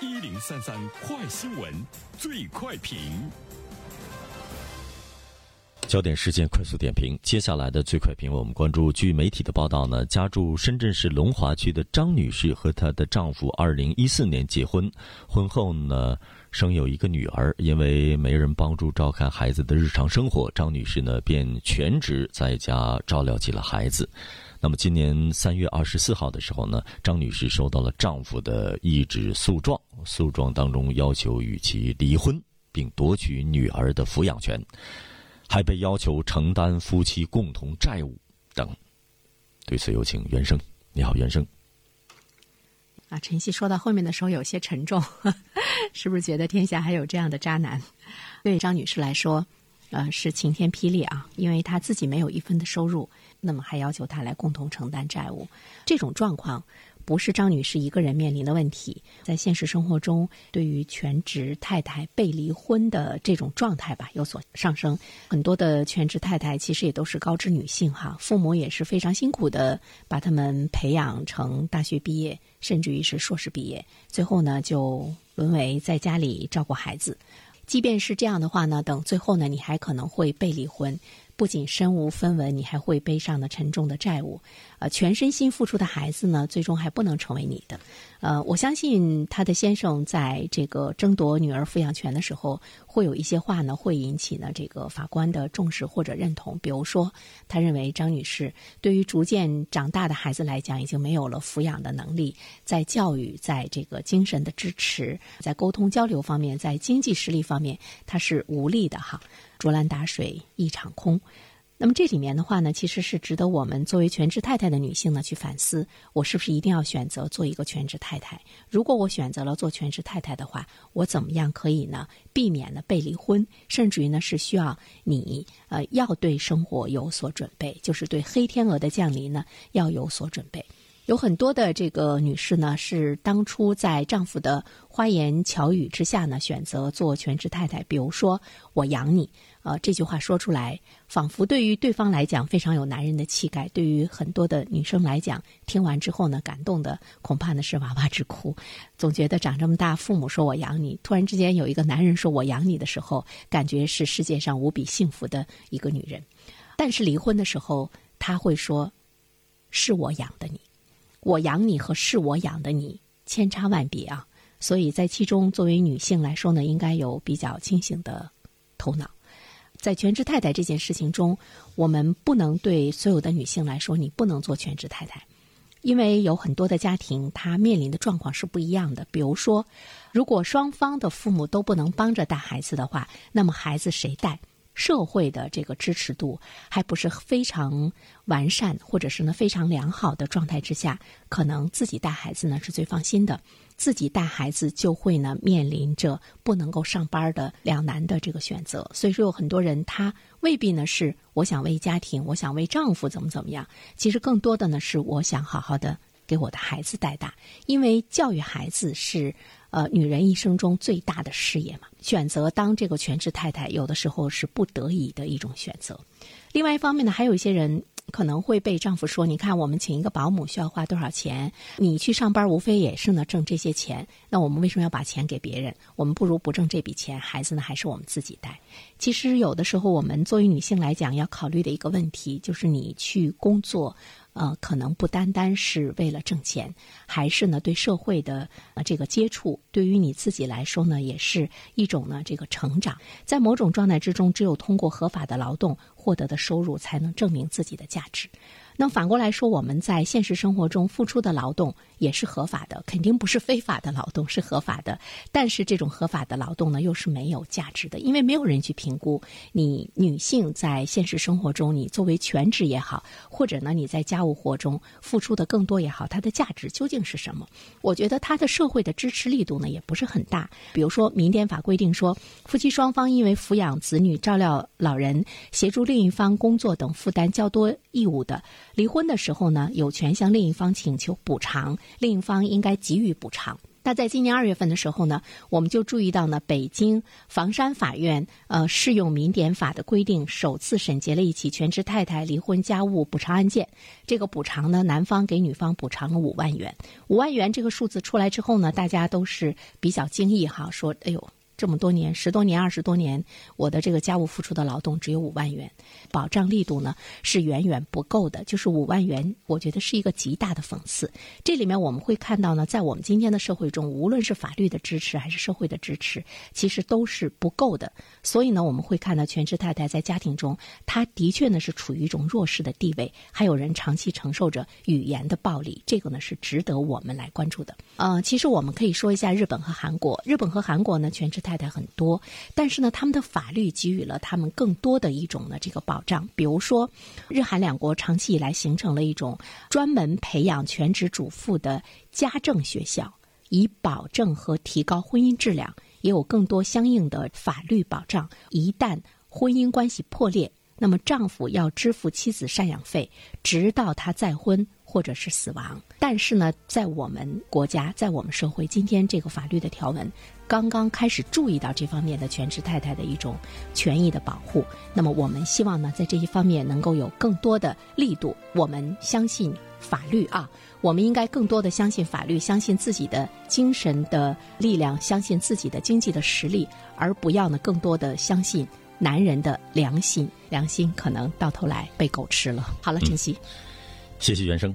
一零三三快新闻，最快评。焦点事件快速点评，接下来的最快评，我们关注。据媒体的报道呢，家住深圳市龙华区的张女士和她的丈夫，二零一四年结婚，婚后呢生有一个女儿。因为没人帮助照看孩子的日常生活，张女士呢便全职在家照料起了孩子。那么今年三月二十四号的时候呢，张女士收到了丈夫的一纸诉状，诉状当中要求与其离婚，并夺取女儿的抚养权。还被要求承担夫妻共同债务等。对此，有请袁生。你好，袁生。啊，晨曦说到后面的时候有些沉重，是不是觉得天下还有这样的渣男？对张女士来说，呃，是晴天霹雳啊，因为她自己没有一分的收入，那么还要求他来共同承担债务，这种状况。不是张女士一个人面临的问题，在现实生活中，对于全职太太被离婚的这种状态吧，有所上升。很多的全职太太其实也都是高知女性哈，父母也是非常辛苦的把他们培养成大学毕业，甚至于是硕士毕业，最后呢就沦为在家里照顾孩子。即便是这样的话呢，等最后呢，你还可能会被离婚。不仅身无分文，你还会背上了沉重的债务，呃，全身心付出的孩子呢，最终还不能成为你的。呃，我相信他的先生在这个争夺女儿抚养权的时候，会有一些话呢，会引起呢这个法官的重视或者认同。比如说，他认为张女士对于逐渐长大的孩子来讲，已经没有了抚养的能力，在教育、在这个精神的支持、在沟通交流方面、在经济实力方面，他是无力的哈。竹篮打水一场空，那么这里面的话呢，其实是值得我们作为全职太太的女性呢去反思：我是不是一定要选择做一个全职太太？如果我选择了做全职太太的话，我怎么样可以呢避免呢被离婚？甚至于呢是需要你呃要对生活有所准备，就是对黑天鹅的降临呢要有所准备。有很多的这个女士呢，是当初在丈夫的花言巧语之下呢，选择做全职太太。比如说“我养你”，呃，这句话说出来，仿佛对于对方来讲非常有男人的气概；对于很多的女生来讲，听完之后呢，感动的恐怕呢是哇哇直哭。总觉得长这么大，父母说我养你，突然之间有一个男人说我养你的时候，感觉是世界上无比幸福的一个女人。但是离婚的时候，他会说：“是我养的你。”我养你和是我养的你千差万别啊，所以在其中，作为女性来说呢，应该有比较清醒的头脑。在全职太太这件事情中，我们不能对所有的女性来说，你不能做全职太太，因为有很多的家庭，她面临的状况是不一样的。比如说，如果双方的父母都不能帮着带孩子的话，那么孩子谁带？社会的这个支持度还不是非常完善，或者是呢非常良好的状态之下，可能自己带孩子呢是最放心的。自己带孩子就会呢面临着不能够上班的两难的这个选择。所以说，有很多人他未必呢是我想为家庭，我想为丈夫怎么怎么样。其实更多的呢是我想好好的给我的孩子带大，因为教育孩子是。呃，女人一生中最大的事业嘛，选择当这个全职太太，有的时候是不得已的一种选择。另外一方面呢，还有一些人可能会被丈夫说：“你看，我们请一个保姆需要花多少钱？你去上班无非也是呢挣这些钱，那我们为什么要把钱给别人？我们不如不挣这笔钱，孩子呢还是我们自己带。”其实有的时候，我们作为女性来讲，要考虑的一个问题就是你去工作。呃，可能不单单是为了挣钱，还是呢对社会的呃这个接触，对于你自己来说呢，也是一种呢这个成长。在某种状态之中，只有通过合法的劳动获得的收入，才能证明自己的价值。那反过来说，我们在现实生活中付出的劳动也是合法的，肯定不是非法的劳动，是合法的。但是这种合法的劳动呢，又是没有价值的，因为没有人去评估你女性在现实生活中，你作为全职也好，或者呢你在家务活中付出的更多也好，它的价值究竟是什么？我觉得它的社会的支持力度呢也不是很大。比如说民典法规定说，夫妻双方因为抚养子女、照料老人、协助另一方工作等负担较多义务的。离婚的时候呢，有权向另一方请求补偿，另一方应该给予补偿。那在今年二月份的时候呢，我们就注意到呢，北京房山法院呃适用民典法的规定，首次审结了一起全职太太离婚家务补偿案件。这个补偿呢，男方给女方补偿了五万元。五万元这个数字出来之后呢，大家都是比较惊异哈，说哎呦。这么多年，十多年、二十多年，我的这个家务付出的劳动只有五万元，保障力度呢是远远不够的。就是五万元，我觉得是一个极大的讽刺。这里面我们会看到呢，在我们今天的社会中，无论是法律的支持还是社会的支持，其实都是不够的。所以呢，我们会看到全职太太在家庭中，她的确呢是处于一种弱势的地位，还有人长期承受着语言的暴力，这个呢是值得我们来关注的。呃，其实我们可以说一下日本和韩国。日本和韩国呢，全职太太太很多，但是呢，他们的法律给予了他们更多的一种呢这个保障。比如说，日韩两国长期以来形成了一种专门培养全职主妇的家政学校，以保证和提高婚姻质量，也有更多相应的法律保障。一旦婚姻关系破裂，那么丈夫要支付妻子赡养费，直到他再婚。或者是死亡，但是呢，在我们国家，在我们社会，今天这个法律的条文刚刚开始注意到这方面的全职太太的一种权益的保护。那么，我们希望呢，在这一方面能够有更多的力度。我们相信法律啊，我们应该更多的相信法律，相信自己的精神的力量，相信自己的经济的实力，而不要呢更多的相信男人的良心。良心可能到头来被狗吃了。好了，晨曦。谢谢原生，